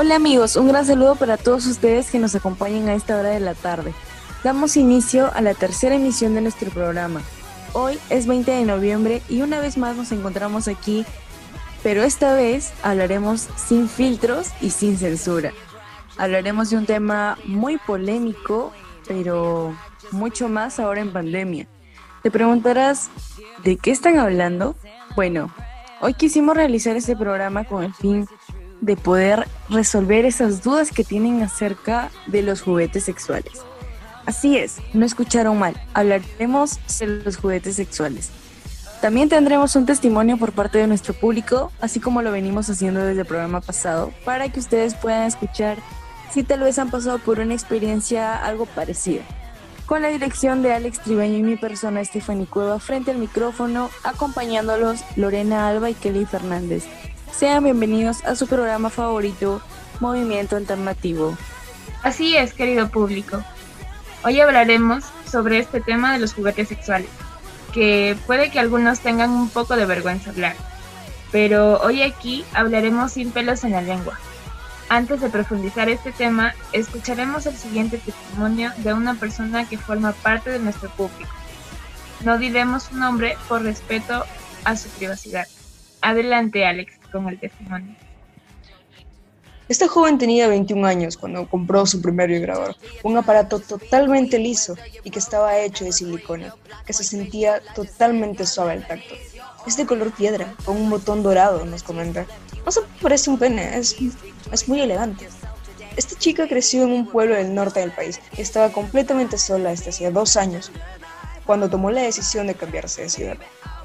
Hola amigos, un gran saludo para todos ustedes que nos acompañan a esta hora de la tarde. Damos inicio a la tercera emisión de nuestro programa. Hoy es 20 de noviembre y una vez más nos encontramos aquí, pero esta vez hablaremos sin filtros y sin censura. Hablaremos de un tema muy polémico, pero mucho más ahora en pandemia. Te preguntarás, ¿de qué están hablando? Bueno, hoy quisimos realizar este programa con el fin de poder resolver esas dudas que tienen acerca de los juguetes sexuales. Así es, no escucharon mal, hablaremos de los juguetes sexuales. También tendremos un testimonio por parte de nuestro público, así como lo venimos haciendo desde el programa pasado, para que ustedes puedan escuchar si tal vez han pasado por una experiencia algo parecida. Con la dirección de Alex Tribeño y mi persona Stephanie Cueva frente al micrófono, acompañándolos Lorena Alba y Kelly Fernández. Sean bienvenidos a su programa favorito, Movimiento Alternativo. Así es, querido público. Hoy hablaremos sobre este tema de los juguetes sexuales, que puede que algunos tengan un poco de vergüenza hablar, pero hoy aquí hablaremos sin pelos en la lengua. Antes de profundizar este tema, escucharemos el siguiente testimonio de una persona que forma parte de nuestro público. No diremos su nombre por respeto a su privacidad. Adelante, Alex con el testimonio. Esta joven tenía 21 años cuando compró su primer vibrador, un aparato totalmente liso y que estaba hecho de silicona, que se sentía totalmente suave al tacto. Es de color piedra, con un botón dorado, nos comenta. No se parece un pene, es, es muy elegante. Esta chica creció en un pueblo del norte del país y estaba completamente sola desde hacía dos años, cuando tomó la decisión de cambiarse de ciudad.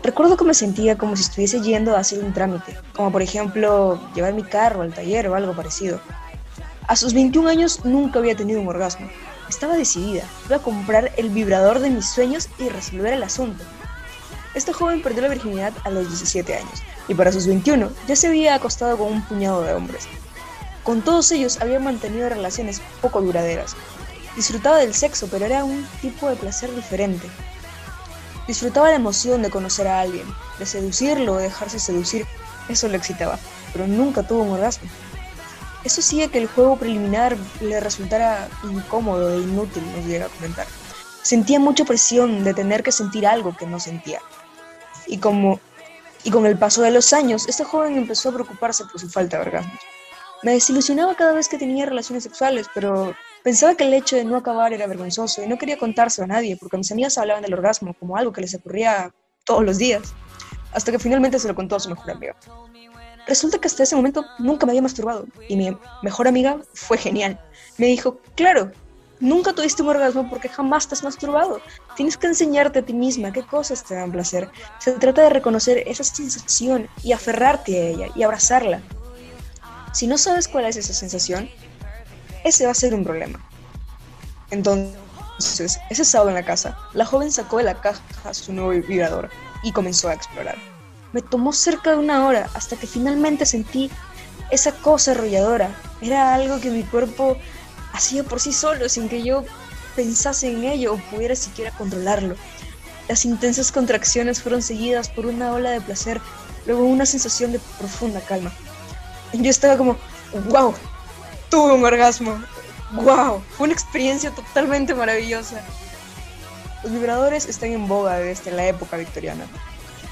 Recuerdo que me sentía como si estuviese yendo a hacer un trámite, como por ejemplo llevar mi carro al taller o algo parecido. A sus 21 años nunca había tenido un orgasmo. Estaba decidida, iba a comprar el vibrador de mis sueños y resolver el asunto. Esta joven perdió la virginidad a los 17 años y para sus 21 ya se había acostado con un puñado de hombres. Con todos ellos había mantenido relaciones poco duraderas. Disfrutaba del sexo, pero era un tipo de placer diferente. Disfrutaba la emoción de conocer a alguien, de seducirlo o dejarse seducir. Eso le excitaba, pero nunca tuvo un orgasmo. Eso hacía que el juego preliminar le resultara incómodo e inútil, nos llega a comentar. Sentía mucha presión de tener que sentir algo que no sentía. Y como y con el paso de los años, esta joven empezó a preocuparse por su falta de orgasmos. Me desilusionaba cada vez que tenía relaciones sexuales, pero Pensaba que el hecho de no acabar era vergonzoso y no quería contárselo a nadie porque mis amigas hablaban del orgasmo como algo que les ocurría todos los días, hasta que finalmente se lo contó a su mejor amiga. Resulta que hasta ese momento nunca me había masturbado y mi mejor amiga fue genial. Me dijo, claro, nunca tuviste un orgasmo porque jamás te has masturbado. Tienes que enseñarte a ti misma qué cosas te dan placer. Se trata de reconocer esa sensación y aferrarte a ella y abrazarla. Si no sabes cuál es esa sensación, ese va a ser un problema. Entonces, ese sábado en la casa, la joven sacó de la caja su nuevo vibrador y comenzó a explorar. Me tomó cerca de una hora hasta que finalmente sentí esa cosa arrolladora. Era algo que mi cuerpo hacía por sí solo, sin que yo pensase en ello o pudiera siquiera controlarlo. Las intensas contracciones fueron seguidas por una ola de placer, luego una sensación de profunda calma. Yo estaba como, wow, tuve un orgasmo. ¡Wow! Fue una experiencia totalmente maravillosa. Los vibradores están en boga desde la época victoriana,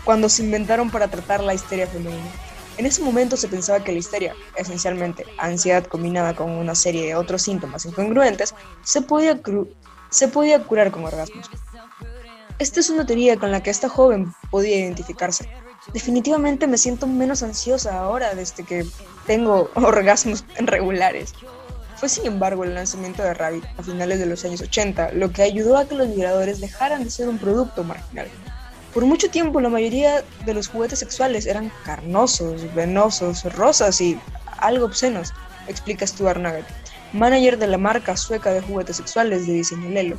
cuando se inventaron para tratar la histeria femenina. En ese momento se pensaba que la histeria, esencialmente ansiedad combinada con una serie de otros síntomas incongruentes, se podía, se podía curar con orgasmos. Esta es una teoría con la que esta joven podía identificarse. Definitivamente me siento menos ansiosa ahora desde que tengo orgasmos regulares. Fue sin embargo el lanzamiento de Rabbit a finales de los años 80 lo que ayudó a que los vibradores dejaran de ser un producto marginal. Por mucho tiempo la mayoría de los juguetes sexuales eran carnosos, venosos, rosas y algo obscenos, explica Stuart Nugget, manager de la marca sueca de juguetes sexuales de diseño Lelo.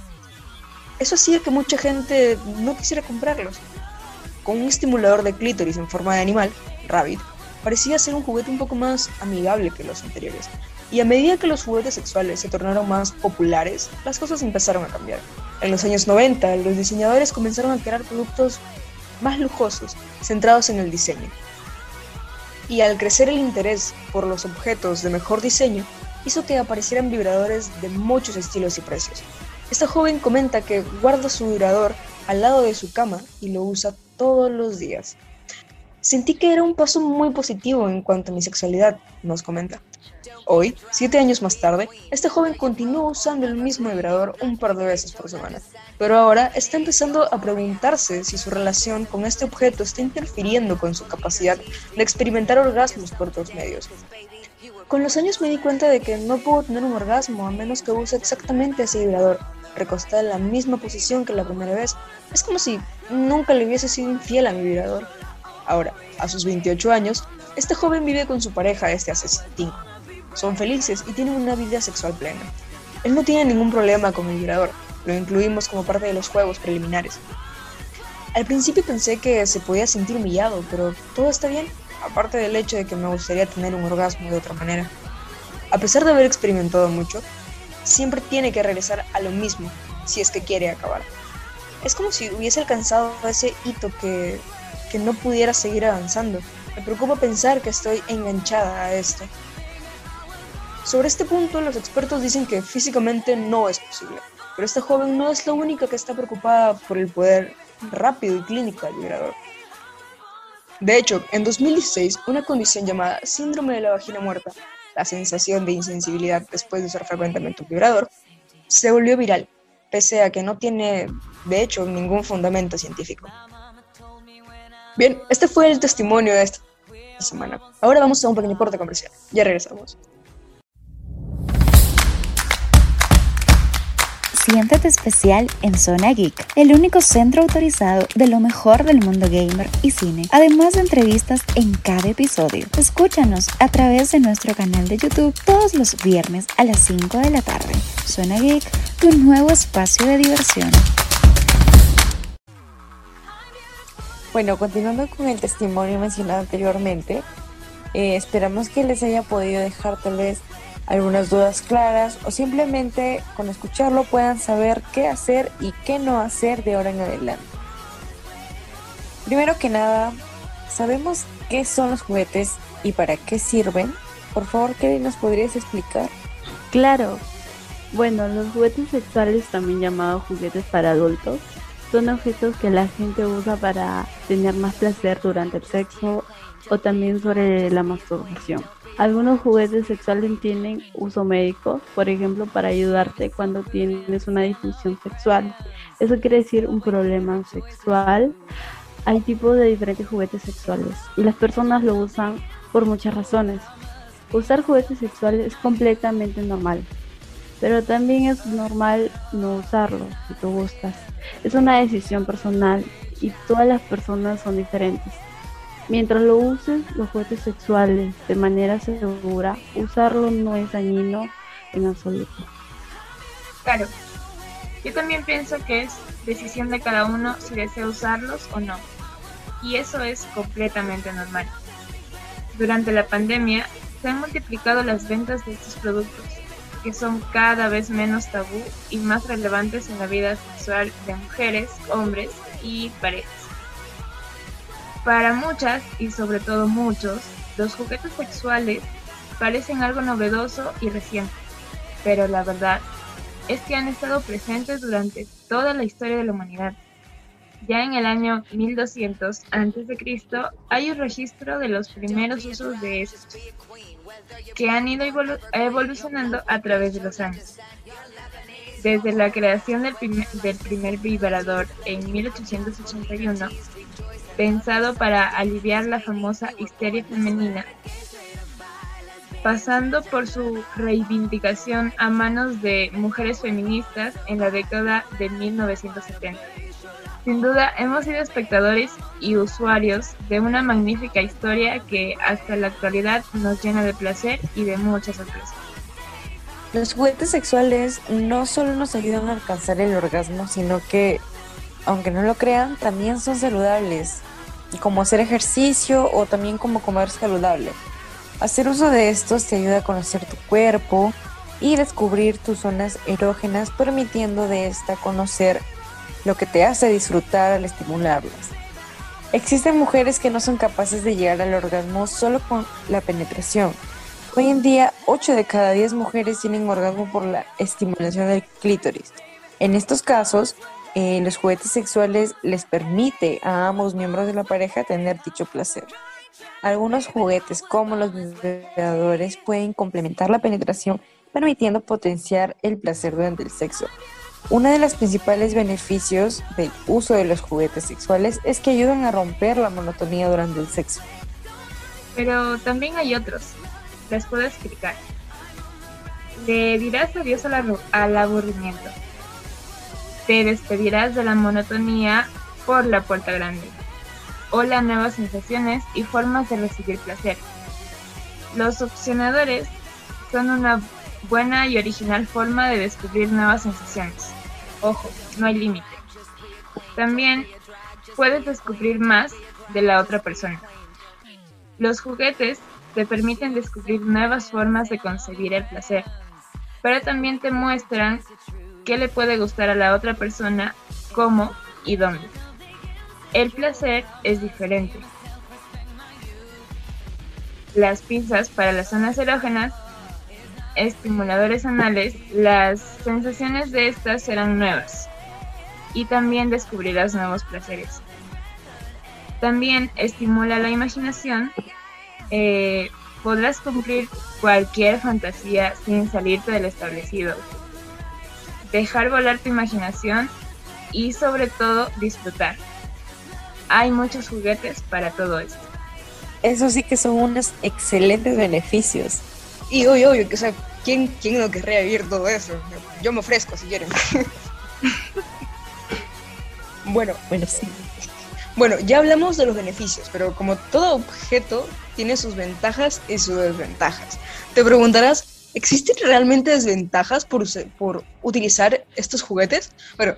Eso hacía que mucha gente no quisiera comprarlos. Con un estimulador de clítoris en forma de animal, Rabbit, parecía ser un juguete un poco más amigable que los anteriores. Y a medida que los juguetes sexuales se tornaron más populares, las cosas empezaron a cambiar. En los años 90, los diseñadores comenzaron a crear productos más lujosos, centrados en el diseño. Y al crecer el interés por los objetos de mejor diseño, hizo que aparecieran vibradores de muchos estilos y precios. Esta joven comenta que guarda su vibrador al lado de su cama y lo usa todos los días. Sentí que era un paso muy positivo en cuanto a mi sexualidad, nos comenta. Hoy, siete años más tarde, este joven continúa usando el mismo vibrador un par de veces por semana, pero ahora está empezando a preguntarse si su relación con este objeto está interfiriendo con su capacidad de experimentar orgasmos por otros medios. Con los años me di cuenta de que no puedo tener un orgasmo a menos que use exactamente ese vibrador, recostada en la misma posición que la primera vez. Es como si nunca le hubiese sido infiel a mi vibrador. Ahora, a sus 28 años, este joven vive con su pareja desde hace 5. Son felices y tienen una vida sexual plena. Él no tiene ningún problema con el vibrador, lo incluimos como parte de los juegos preliminares. Al principio pensé que se podía sentir humillado, pero todo está bien aparte del hecho de que me gustaría tener un orgasmo de otra manera. A pesar de haber experimentado mucho, siempre tiene que regresar a lo mismo si es que quiere acabar. Es como si hubiese alcanzado ese hito que, que no pudiera seguir avanzando. Me preocupa pensar que estoy enganchada a esto. Sobre este punto, los expertos dicen que físicamente no es posible, pero esta joven no es la única que está preocupada por el poder rápido y clínico del vibrador. De hecho, en 2016, una condición llamada síndrome de la vagina muerta, la sensación de insensibilidad después de usar frecuentemente un vibrador, se volvió viral, pese a que no tiene, de hecho, ningún fundamento científico. Bien, este fue el testimonio de esta semana. Ahora vamos a un pequeño corte comercial. Ya regresamos. Siéntete especial en Zona Geek, el único centro autorizado de lo mejor del mundo gamer y cine, además de entrevistas en cada episodio. Escúchanos a través de nuestro canal de YouTube todos los viernes a las 5 de la tarde. Zona Geek, tu nuevo espacio de diversión. Bueno, continuando con el testimonio mencionado anteriormente, eh, esperamos que les haya podido dejar tal vez algunas dudas claras o simplemente con escucharlo puedan saber qué hacer y qué no hacer de ahora en adelante. Primero que nada, ¿sabemos qué son los juguetes y para qué sirven? Por favor, Kelly, ¿nos podrías explicar? Claro. Bueno, los juguetes sexuales, también llamados juguetes para adultos, son objetos que la gente usa para tener más placer durante el sexo o también sobre la masturbación. Algunos juguetes sexuales tienen uso médico, por ejemplo, para ayudarte cuando tienes una disfunción sexual. Eso quiere decir un problema sexual. Hay tipos de diferentes juguetes sexuales y las personas lo usan por muchas razones. Usar juguetes sexuales es completamente normal, pero también es normal no usarlo si tú gustas. Es una decisión personal y todas las personas son diferentes. Mientras lo uses los juguetes sexuales de manera segura, usarlo no es dañino en absoluto. Claro, yo también pienso que es decisión de cada uno si desea usarlos o no. Y eso es completamente normal. Durante la pandemia se han multiplicado las ventas de estos productos, que son cada vez menos tabú y más relevantes en la vida sexual de mujeres, hombres y parejas. Para muchas, y sobre todo muchos, los juguetes sexuales parecen algo novedoso y reciente, pero la verdad es que han estado presentes durante toda la historia de la humanidad. Ya en el año 1200 a.C. hay un registro de los primeros usos de estos, que han ido evolucionando a través de los años. Desde la creación del primer, del primer vibrador en 1881, pensado para aliviar la famosa histeria femenina, pasando por su reivindicación a manos de mujeres feministas en la década de 1970. Sin duda, hemos sido espectadores y usuarios de una magnífica historia que hasta la actualidad nos llena de placer y de muchas sorpresas. Los juguetes sexuales no solo nos ayudan a alcanzar el orgasmo, sino que aunque no lo crean, también son saludables, como hacer ejercicio o también como comer saludable. Hacer uso de estos te ayuda a conocer tu cuerpo y descubrir tus zonas erógenas, permitiendo de esta conocer lo que te hace disfrutar al estimularlas. Existen mujeres que no son capaces de llegar al orgasmo solo con la penetración. Hoy en día, 8 de cada 10 mujeres tienen orgasmo por la estimulación del clítoris. En estos casos, eh, los juguetes sexuales les permite a ambos miembros de la pareja tener dicho placer. Algunos juguetes, como los vibradores, pueden complementar la penetración, permitiendo potenciar el placer durante el sexo. Uno de los principales beneficios del uso de los juguetes sexuales es que ayudan a romper la monotonía durante el sexo. Pero también hay otros. Les puedo explicar. Le dirás adiós al aburrimiento. Te despedirás de la monotonía por la puerta grande. Hola nuevas sensaciones y formas de recibir placer. Los opcionadores son una buena y original forma de descubrir nuevas sensaciones. Ojo, no hay límite. También puedes descubrir más de la otra persona. Los juguetes te permiten descubrir nuevas formas de concebir el placer, pero también te muestran qué le puede gustar a la otra persona, cómo y dónde. El placer es diferente. Las pinzas para las zonas erógenas, estimuladores anales, las sensaciones de estas serán nuevas y también descubrirás nuevos placeres. También estimula la imaginación. Eh, podrás cumplir cualquier fantasía sin salirte del establecido. Dejar volar tu imaginación y sobre todo disfrutar hay muchos juguetes para todo esto. Eso sí que son unos excelentes beneficios. Y obvio, obvio, que, o sea, ¿quién, ¿quién no querría vivir todo eso? Yo me ofrezco si quieren. bueno, bueno, sí. Bueno, ya hablamos de los beneficios, pero como todo objeto tiene sus ventajas y sus desventajas. Te preguntarás, ¿existen realmente desventajas por, por utilizar estos juguetes? Bueno,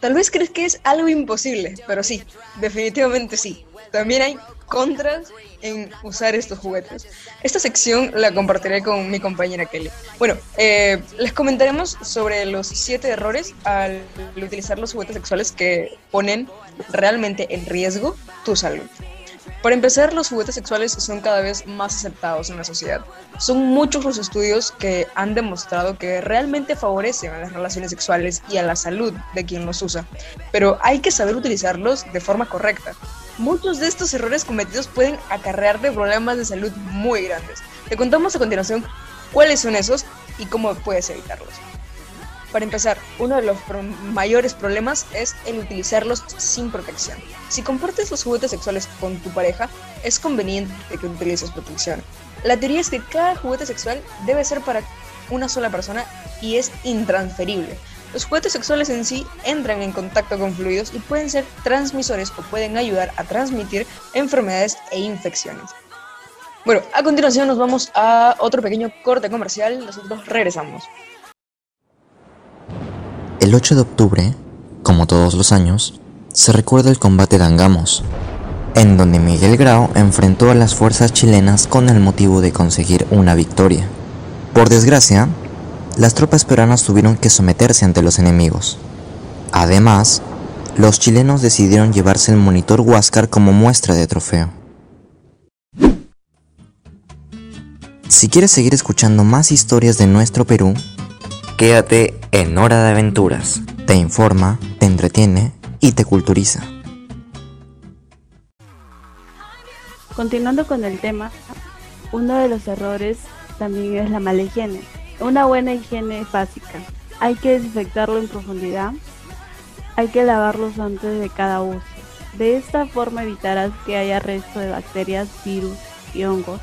Tal vez crees que es algo imposible, pero sí, definitivamente sí. También hay contras en usar estos juguetes. Esta sección la compartiré con mi compañera Kelly. Bueno, eh, les comentaremos sobre los siete errores al utilizar los juguetes sexuales que ponen realmente en riesgo tu salud. Para empezar, los juguetes sexuales son cada vez más aceptados en la sociedad. Son muchos los estudios que han demostrado que realmente favorecen a las relaciones sexuales y a la salud de quien los usa, pero hay que saber utilizarlos de forma correcta. Muchos de estos errores cometidos pueden acarrearte problemas de salud muy grandes. Te contamos a continuación cuáles son esos y cómo puedes evitarlos. Para empezar, uno de los mayores problemas es el utilizarlos sin protección. Si compartes los juguetes sexuales con tu pareja, es conveniente que utilices protección. La teoría es que cada juguete sexual debe ser para una sola persona y es intransferible. Los juguetes sexuales en sí entran en contacto con fluidos y pueden ser transmisores o pueden ayudar a transmitir enfermedades e infecciones. Bueno, a continuación nos vamos a otro pequeño corte comercial. Nosotros regresamos. El 8 de octubre, como todos los años, se recuerda el combate de Angamos, en donde Miguel Grau enfrentó a las fuerzas chilenas con el motivo de conseguir una victoria. Por desgracia, las tropas peruanas tuvieron que someterse ante los enemigos. Además, los chilenos decidieron llevarse el monitor Huáscar como muestra de trofeo. Si quieres seguir escuchando más historias de nuestro Perú, Quédate en Hora de Aventuras. Te informa, te entretiene y te culturiza. Continuando con el tema, uno de los errores también es la mala higiene. Una buena higiene es básica. Hay que desinfectarlo en profundidad. Hay que lavarlos antes de cada uso. De esta forma evitarás que haya resto de bacterias, virus y hongos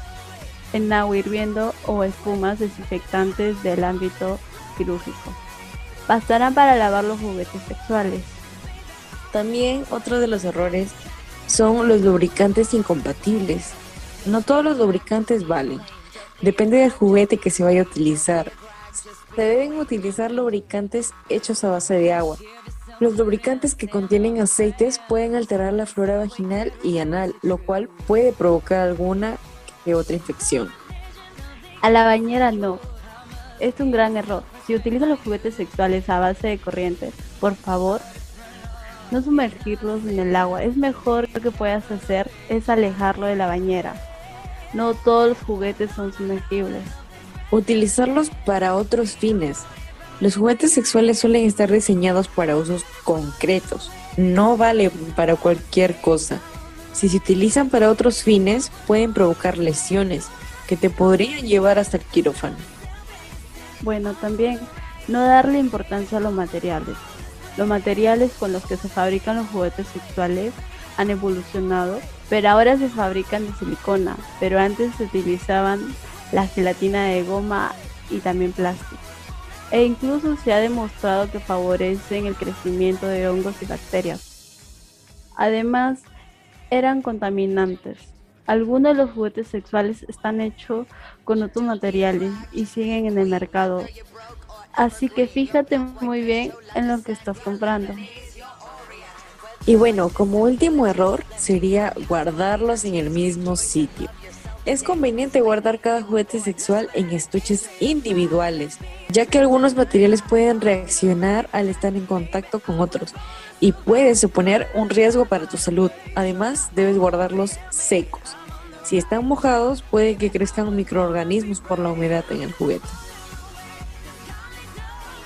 en agua hirviendo o espumas desinfectantes del ámbito quirúrgico. Bastarán para lavar los juguetes sexuales. También otro de los errores son los lubricantes incompatibles. No todos los lubricantes valen. Depende del juguete que se vaya a utilizar. Se deben utilizar lubricantes hechos a base de agua. Los lubricantes que contienen aceites pueden alterar la flora vaginal y anal, lo cual puede provocar alguna que otra infección. A la bañera no. Es un gran error. Si utilizan los juguetes sexuales a base de corriente, por favor, no sumergirlos en el agua. Es mejor lo que puedas hacer es alejarlo de la bañera. No todos los juguetes son sumergibles. Utilizarlos para otros fines. Los juguetes sexuales suelen estar diseñados para usos concretos. No vale para cualquier cosa. Si se utilizan para otros fines, pueden provocar lesiones que te podrían llevar hasta el quirófano. Bueno, también no darle importancia a los materiales. Los materiales con los que se fabrican los juguetes sexuales han evolucionado, pero ahora se fabrican de silicona, pero antes se utilizaban la gelatina de goma y también plástico. E incluso se ha demostrado que favorecen el crecimiento de hongos y bacterias. Además, eran contaminantes. Algunos de los juguetes sexuales están hechos con otros materiales y siguen en el mercado. Así que fíjate muy bien en lo que estás comprando. Y bueno, como último error sería guardarlos en el mismo sitio. Es conveniente guardar cada juguete sexual en estuches individuales, ya que algunos materiales pueden reaccionar al estar en contacto con otros y puede suponer un riesgo para tu salud. Además, debes guardarlos secos. Si están mojados, puede que crezcan microorganismos por la humedad en el juguete.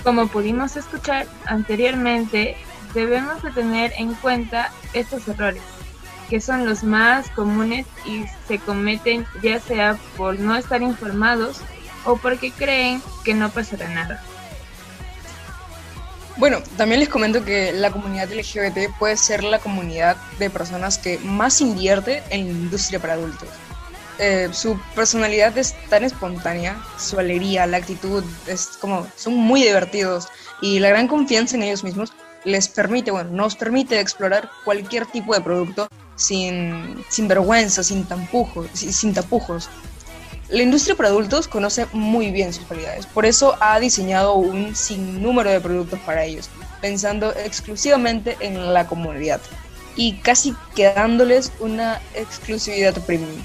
Como pudimos escuchar anteriormente, debemos de tener en cuenta estos errores, que son los más comunes y se cometen ya sea por no estar informados o porque creen que no pasará nada. Bueno, también les comento que la comunidad LGBT puede ser la comunidad de personas que más invierte en la industria para adultos. Eh, su personalidad es tan espontánea, su alegría, la actitud, es como, son muy divertidos y la gran confianza en ellos mismos les permite, bueno, nos permite explorar cualquier tipo de producto sin, sin vergüenza, sin, tampujos, sin tapujos. La industria para adultos conoce muy bien sus cualidades, por eso ha diseñado un sinnúmero de productos para ellos, pensando exclusivamente en la comunidad y casi quedándoles una exclusividad premium.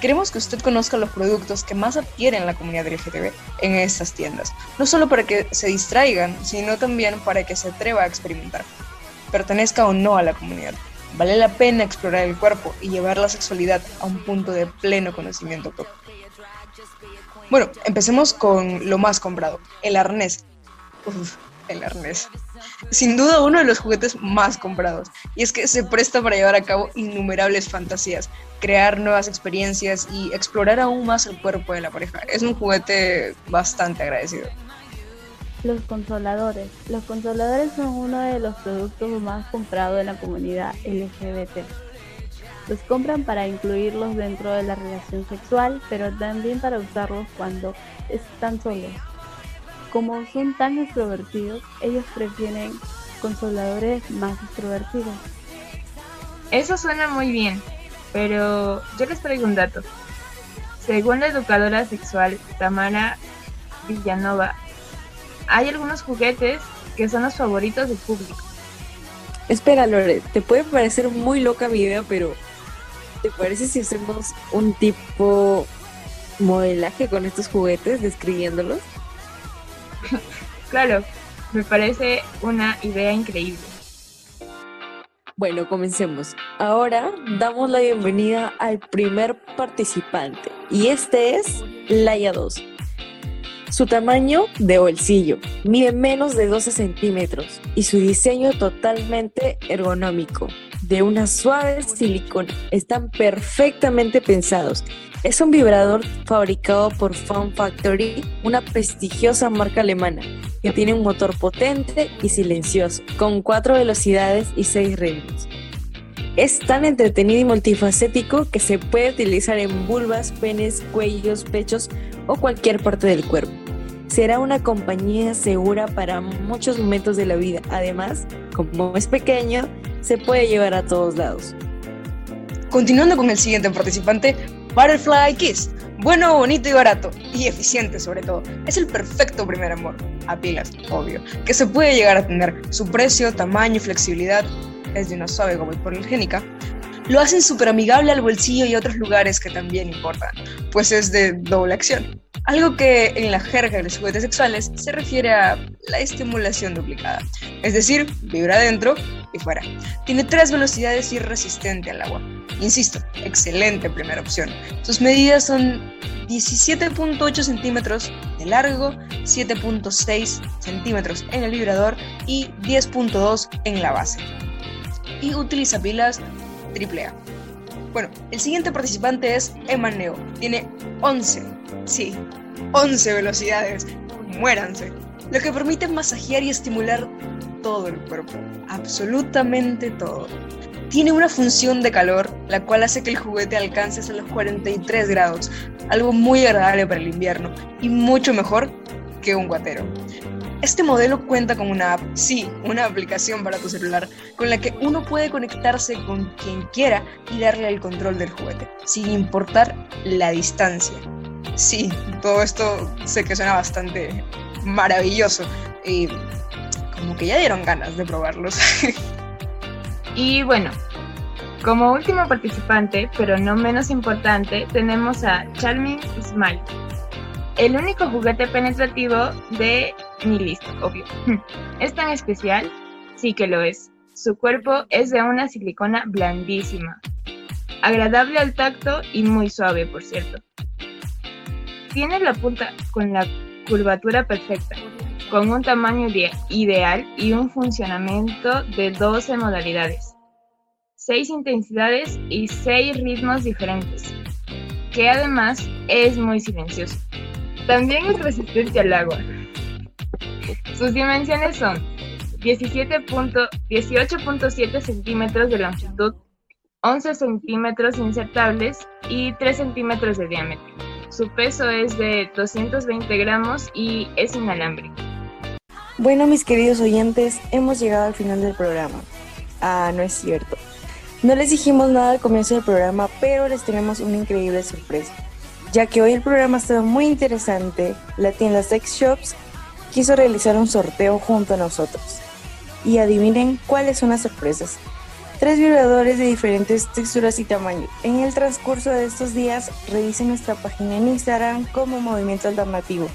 Queremos que usted conozca los productos que más adquieren la comunidad LGTB en estas tiendas, no solo para que se distraigan, sino también para que se atreva a experimentar, pertenezca o no a la comunidad. Vale la pena explorar el cuerpo y llevar la sexualidad a un punto de pleno conocimiento propio. Bueno, empecemos con lo más comprado, el arnés. El arnés. Sin duda uno de los juguetes más comprados. Y es que se presta para llevar a cabo innumerables fantasías, crear nuevas experiencias y explorar aún más el cuerpo de la pareja. Es un juguete bastante agradecido. Los consoladores. Los consoladores son uno de los productos más comprados en la comunidad LGBT. Los compran para incluirlos dentro de la relación sexual, pero también para usarlos cuando están solos. Como son tan extrovertidos, ellos prefieren consoladores más extrovertidos. Eso suena muy bien, pero yo les traigo un dato. Según la educadora sexual Tamara Villanova, hay algunos juguetes que son los favoritos del público. Espera, Lore, te puede parecer muy loca mi idea, pero ¿te parece si hacemos un tipo modelaje con estos juguetes, describiéndolos? claro, me parece una idea increíble. Bueno, comencemos. Ahora damos la bienvenida al primer participante y este es Laia 2. Su tamaño de bolsillo mide menos de 12 centímetros y su diseño totalmente ergonómico, de una suave silicona. Están perfectamente pensados. Es un vibrador fabricado por Fun Factory, una prestigiosa marca alemana, que tiene un motor potente y silencioso, con cuatro velocidades y seis ritmos. Es tan entretenido y multifacético que se puede utilizar en vulvas, penes, cuellos, pechos o cualquier parte del cuerpo. Será una compañía segura para muchos momentos de la vida. Además, como es pequeño, se puede llevar a todos lados. Continuando con el siguiente participante, Butterfly Kiss. Bueno, bonito y barato. Y eficiente sobre todo. Es el perfecto primer amor. A pilas, obvio. Que se puede llegar a tener. Su precio, tamaño y flexibilidad es de una suave goma hipoalergénica, lo hacen súper amigable al bolsillo y otros lugares que también importan, pues es de doble acción. Algo que en la jerga de los juguetes sexuales se refiere a la estimulación duplicada, es decir, vibra adentro y fuera. Tiene tres velocidades y es resistente al agua. Insisto, excelente primera opción. Sus medidas son 17.8 centímetros de largo, 7.6 centímetros en el vibrador y 10.2 en la base. Y utiliza pilas AAA. Bueno, el siguiente participante es Emaneo. Tiene 11, sí, 11 velocidades. Muéranse. Lo que permite masajear y estimular todo el cuerpo, absolutamente todo. Tiene una función de calor, la cual hace que el juguete alcance hasta los 43 grados, algo muy agradable para el invierno y mucho mejor que un guatero. Este modelo cuenta con una app, sí, una aplicación para tu celular, con la que uno puede conectarse con quien quiera y darle el control del juguete, sin importar la distancia. Sí, todo esto sé que suena bastante maravilloso y como que ya dieron ganas de probarlos. y bueno, como último participante, pero no menos importante, tenemos a Charming Smile, el único juguete penetrativo de ni listo, obvio. ¿Es tan especial? Sí que lo es. Su cuerpo es de una silicona blandísima, agradable al tacto y muy suave, por cierto. Tiene la punta con la curvatura perfecta, con un tamaño ideal y un funcionamiento de 12 modalidades, 6 intensidades y 6 ritmos diferentes, que además es muy silencioso. También es resistente al agua, sus dimensiones son 18.7 centímetros de longitud, 11 centímetros insertables y 3 centímetros de diámetro. Su peso es de 220 gramos y es inalámbrico. Bueno, mis queridos oyentes, hemos llegado al final del programa. Ah, no es cierto. No les dijimos nada al comienzo del programa, pero les tenemos una increíble sorpresa. Ya que hoy el programa estaba muy interesante, la tienda Sex Shops quiso realizar un sorteo junto a nosotros. Y adivinen cuáles son las sorpresas. Tres vibradores de diferentes texturas y tamaños. En el transcurso de estos días, revisen nuestra página en Instagram como Movimiento Alternativo.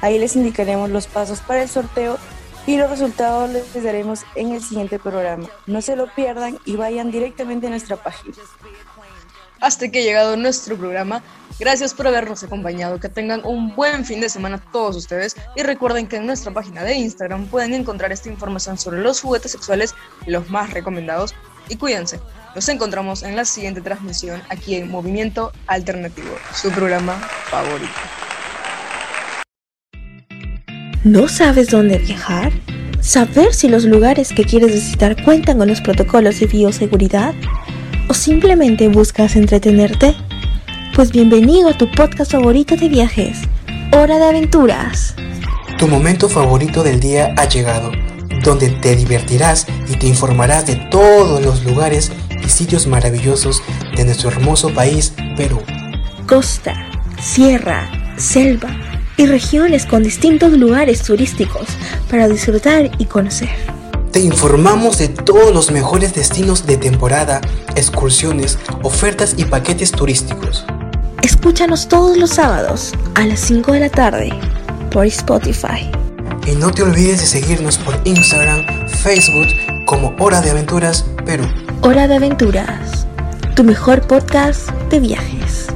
Ahí les indicaremos los pasos para el sorteo y los resultados les daremos en el siguiente programa. No se lo pierdan y vayan directamente a nuestra página hasta que ha llegado nuestro programa. Gracias por habernos acompañado. Que tengan un buen fin de semana todos ustedes. Y recuerden que en nuestra página de Instagram pueden encontrar esta información sobre los juguetes sexuales, los más recomendados. Y cuídense. Nos encontramos en la siguiente transmisión aquí en Movimiento Alternativo, su programa favorito. ¿No sabes dónde viajar? ¿Saber si los lugares que quieres visitar cuentan con los protocolos de bioseguridad? O simplemente buscas entretenerte? Pues bienvenido a tu podcast favorito de viajes, Hora de Aventuras. Tu momento favorito del día ha llegado, donde te divertirás y te informarás de todos los lugares y sitios maravillosos de nuestro hermoso país, Perú. Costa, sierra, selva y regiones con distintos lugares turísticos para disfrutar y conocer. Te informamos de todos los mejores destinos de temporada, excursiones, ofertas y paquetes turísticos. Escúchanos todos los sábados a las 5 de la tarde por Spotify. Y no te olvides de seguirnos por Instagram, Facebook como Hora de Aventuras Perú. Hora de Aventuras, tu mejor podcast de viajes.